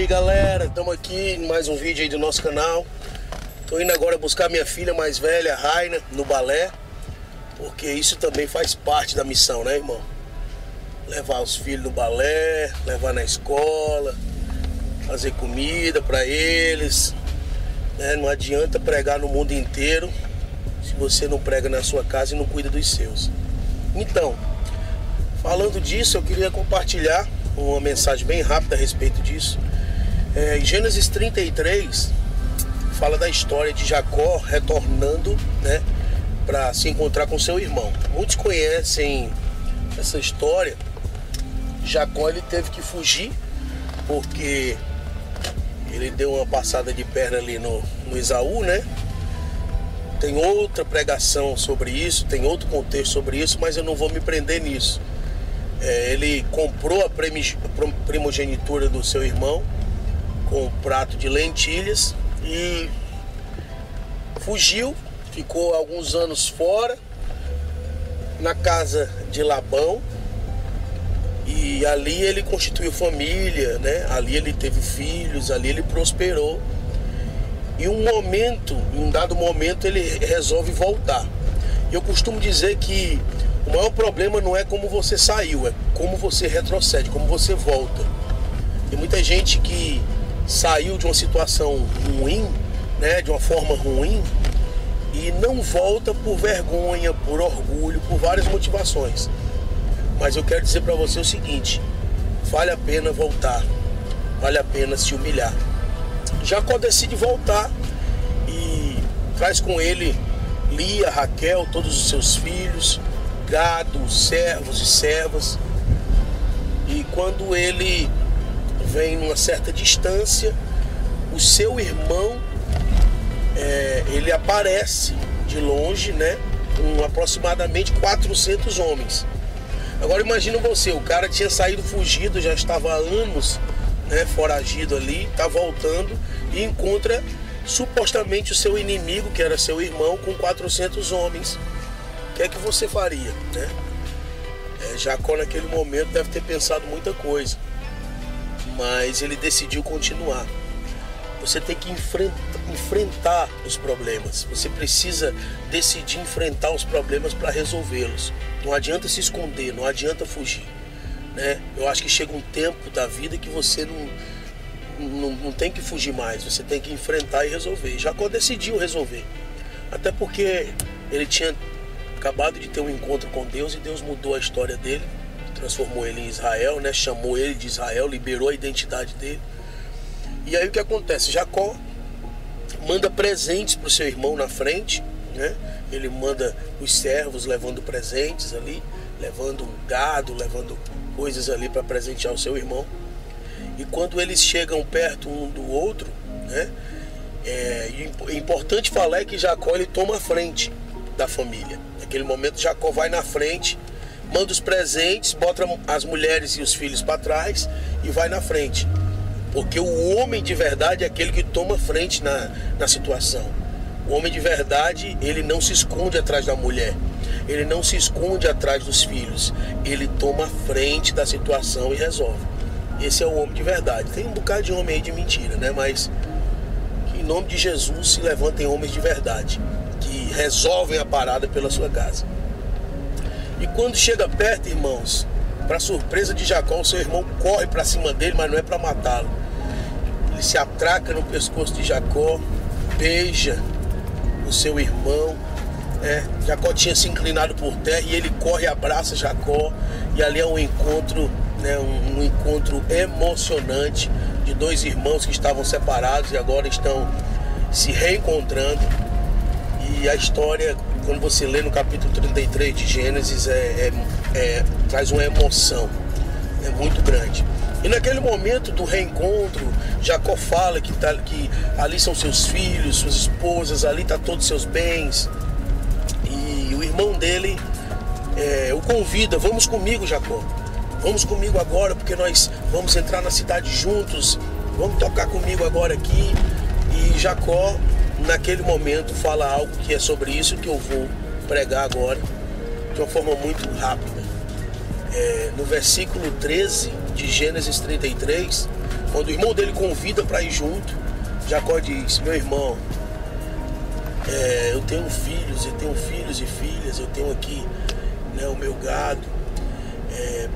Aí galera, estamos aqui em mais um vídeo aí do nosso canal. Tô indo agora buscar minha filha mais velha, Raina, no balé. Porque isso também faz parte da missão, né irmão? Levar os filhos no balé, levar na escola, fazer comida para eles. Né? Não adianta pregar no mundo inteiro se você não prega na sua casa e não cuida dos seus. Então, falando disso, eu queria compartilhar uma mensagem bem rápida a respeito disso. É, em Gênesis 33 fala da história de Jacó retornando, né, para se encontrar com seu irmão. Muitos conhecem essa história. Jacó ele teve que fugir porque ele deu uma passada de perna ali no, no Esaú, né? Tem outra pregação sobre isso, tem outro contexto sobre isso, mas eu não vou me prender nisso. É, ele comprou a primogenitura do seu irmão com um prato de lentilhas e fugiu, ficou alguns anos fora na casa de Labão e ali ele constituiu família, né? Ali ele teve filhos, ali ele prosperou. E um momento, em um dado momento, ele resolve voltar. Eu costumo dizer que o maior problema não é como você saiu, é como você retrocede, como você volta. Tem muita gente que saiu de uma situação ruim, né, de uma forma ruim, e não volta por vergonha, por orgulho, por várias motivações. Mas eu quero dizer para você o seguinte: vale a pena voltar, vale a pena se humilhar. Jacó decide voltar e traz com ele Lia, Raquel, todos os seus filhos, gado, servos e servas. E quando ele vem numa certa distância, o seu irmão é, ele aparece de longe, né? Com aproximadamente 400 homens. Agora imagina você, o cara tinha saído fugido, já estava há anos né, foragido ali, está voltando e encontra supostamente o seu inimigo, que era seu irmão, com 400 homens que é que você faria? Né? É, Jacó naquele momento deve ter pensado muita coisa, mas ele decidiu continuar. Você tem que enfrentar os problemas. Você precisa decidir enfrentar os problemas para resolvê-los. Não adianta se esconder, não adianta fugir. Né? Eu acho que chega um tempo da vida que você não, não, não tem que fugir mais. Você tem que enfrentar e resolver. Jacó decidiu resolver. Até porque ele tinha acabado de ter um encontro com Deus e Deus mudou a história dele, transformou ele em Israel, né? chamou ele de Israel, liberou a identidade dele. E aí o que acontece? Jacó manda presentes para o seu irmão na frente, né? ele manda os servos levando presentes ali, levando gado, levando coisas ali para presentear o seu irmão. E quando eles chegam perto um do outro, né? É, é importante falar é que Jacó ele toma a frente da família. Naquele momento, Jacó vai na frente, manda os presentes, bota as mulheres e os filhos para trás e vai na frente. Porque o homem de verdade é aquele que toma frente na, na situação. O homem de verdade, ele não se esconde atrás da mulher. Ele não se esconde atrás dos filhos. Ele toma frente da situação e resolve. Esse é o homem de verdade. Tem um bocado de homem aí de mentira, né? Mas em nome de Jesus se levantem homens de verdade que resolvem a parada pela sua casa. E quando chega perto, irmãos, para surpresa de Jacó, o seu irmão corre para cima dele, mas não é para matá-lo. Ele se atraca no pescoço de Jacó, beija o seu irmão. É, Jacó tinha se inclinado por terra e ele corre abraça Jacó. E ali é um encontro, né, um, um encontro emocionante de dois irmãos que estavam separados e agora estão se reencontrando. E a história, quando você lê no capítulo 33 de Gênesis, é, é, é, traz uma emoção é muito grande. E naquele momento do reencontro, Jacó fala que, tá, que ali são seus filhos, suas esposas, ali está todos seus bens. E o irmão dele é, o convida, vamos comigo, Jacó. Vamos comigo agora, porque nós vamos entrar na cidade juntos. Vamos tocar comigo agora aqui. E Jacó naquele momento fala algo que é sobre isso que eu vou pregar agora de uma forma muito rápida. É, no versículo 13 de Gênesis 33, Quando o irmão dele convida para ir junto, Jacó diz: Meu irmão, é, eu tenho filhos, eu tenho filhos e filhas, eu tenho aqui né, o meu gado. É,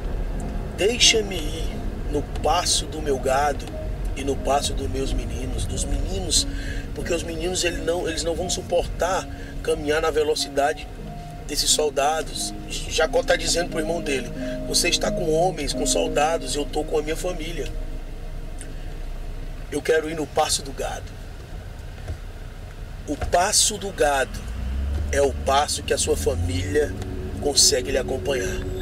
Deixa-me ir no passo do meu gado e no passo dos meus meninos, dos meninos, porque os meninos eles não, eles não vão suportar caminhar na velocidade desses soldados. Jacó está dizendo para o irmão dele: Você está com homens, com soldados, eu estou com a minha família. Eu quero ir no passo do gado. O passo do gado é o passo que a sua família consegue lhe acompanhar.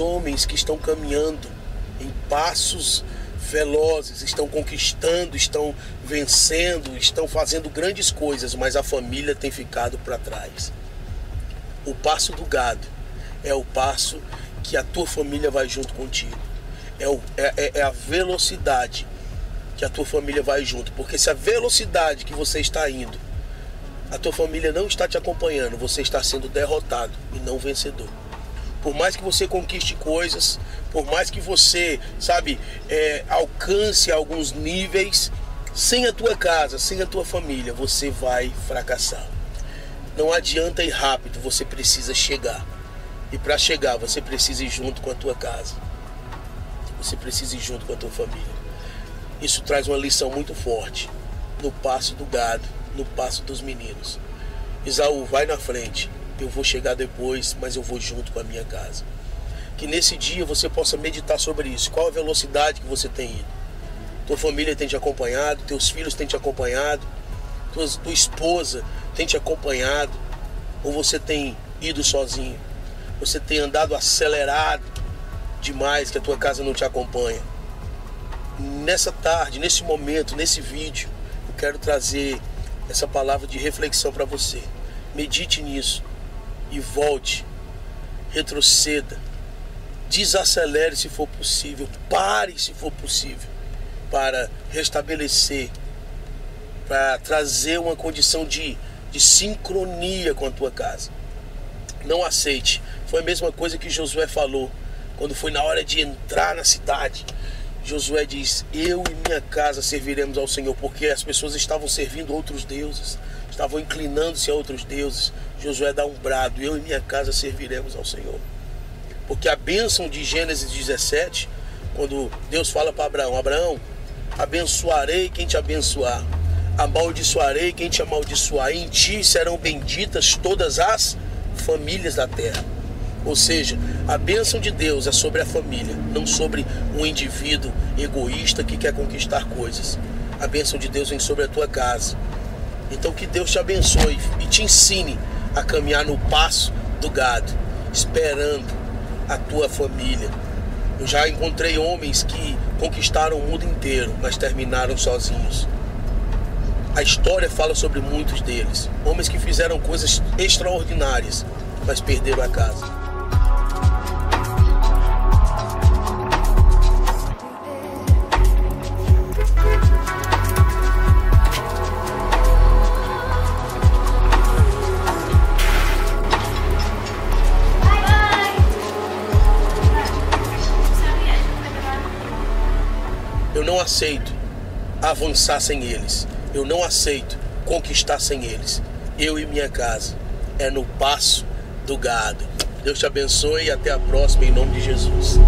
Homens que estão caminhando em passos velozes, estão conquistando, estão vencendo, estão fazendo grandes coisas, mas a família tem ficado para trás. O passo do gado é o passo que a tua família vai junto contigo. É, o, é, é, é a velocidade que a tua família vai junto. Porque se a velocidade que você está indo, a tua família não está te acompanhando, você está sendo derrotado e não vencedor por mais que você conquiste coisas, por mais que você, sabe, é, alcance alguns níveis, sem a tua casa, sem a tua família, você vai fracassar. Não adianta ir rápido, você precisa chegar. E para chegar, você precisa ir junto com a tua casa. Você precisa ir junto com a tua família. Isso traz uma lição muito forte no passo do gado, no passo dos meninos. Isaú, vai na frente eu vou chegar depois, mas eu vou junto com a minha casa. Que nesse dia você possa meditar sobre isso. Qual a velocidade que você tem ido? Tua família tem te acompanhado, teus filhos têm te acompanhado, tua, tua esposa tem te acompanhado, ou você tem ido sozinho? Você tem andado acelerado demais que a tua casa não te acompanha. Nessa tarde, nesse momento, nesse vídeo, eu quero trazer essa palavra de reflexão para você. Medite nisso e volte, retroceda, desacelere se for possível, pare se for possível, para restabelecer, para trazer uma condição de, de sincronia com a tua casa. Não aceite. Foi a mesma coisa que Josué falou quando foi na hora de entrar na cidade. Josué diz: Eu e minha casa serviremos ao Senhor, porque as pessoas estavam servindo outros deuses, estavam inclinando-se a outros deuses. Josué dá um brado: Eu e minha casa serviremos ao Senhor. Porque a bênção de Gênesis 17, quando Deus fala para Abraão: Abraão, abençoarei quem te abençoar, amaldiçoarei quem te amaldiçoar, em ti serão benditas todas as famílias da terra. Ou seja, a bênção de Deus é sobre a família, não sobre um indivíduo egoísta que quer conquistar coisas. A bênção de Deus vem sobre a tua casa. Então que Deus te abençoe e te ensine a caminhar no passo do gado, esperando a tua família. Eu já encontrei homens que conquistaram o mundo inteiro, mas terminaram sozinhos. A história fala sobre muitos deles, homens que fizeram coisas extraordinárias, mas perderam a casa. Não aceito avançar sem eles. Eu não aceito conquistar sem eles. Eu e minha casa é no passo do gado. Deus te abençoe e até a próxima em nome de Jesus.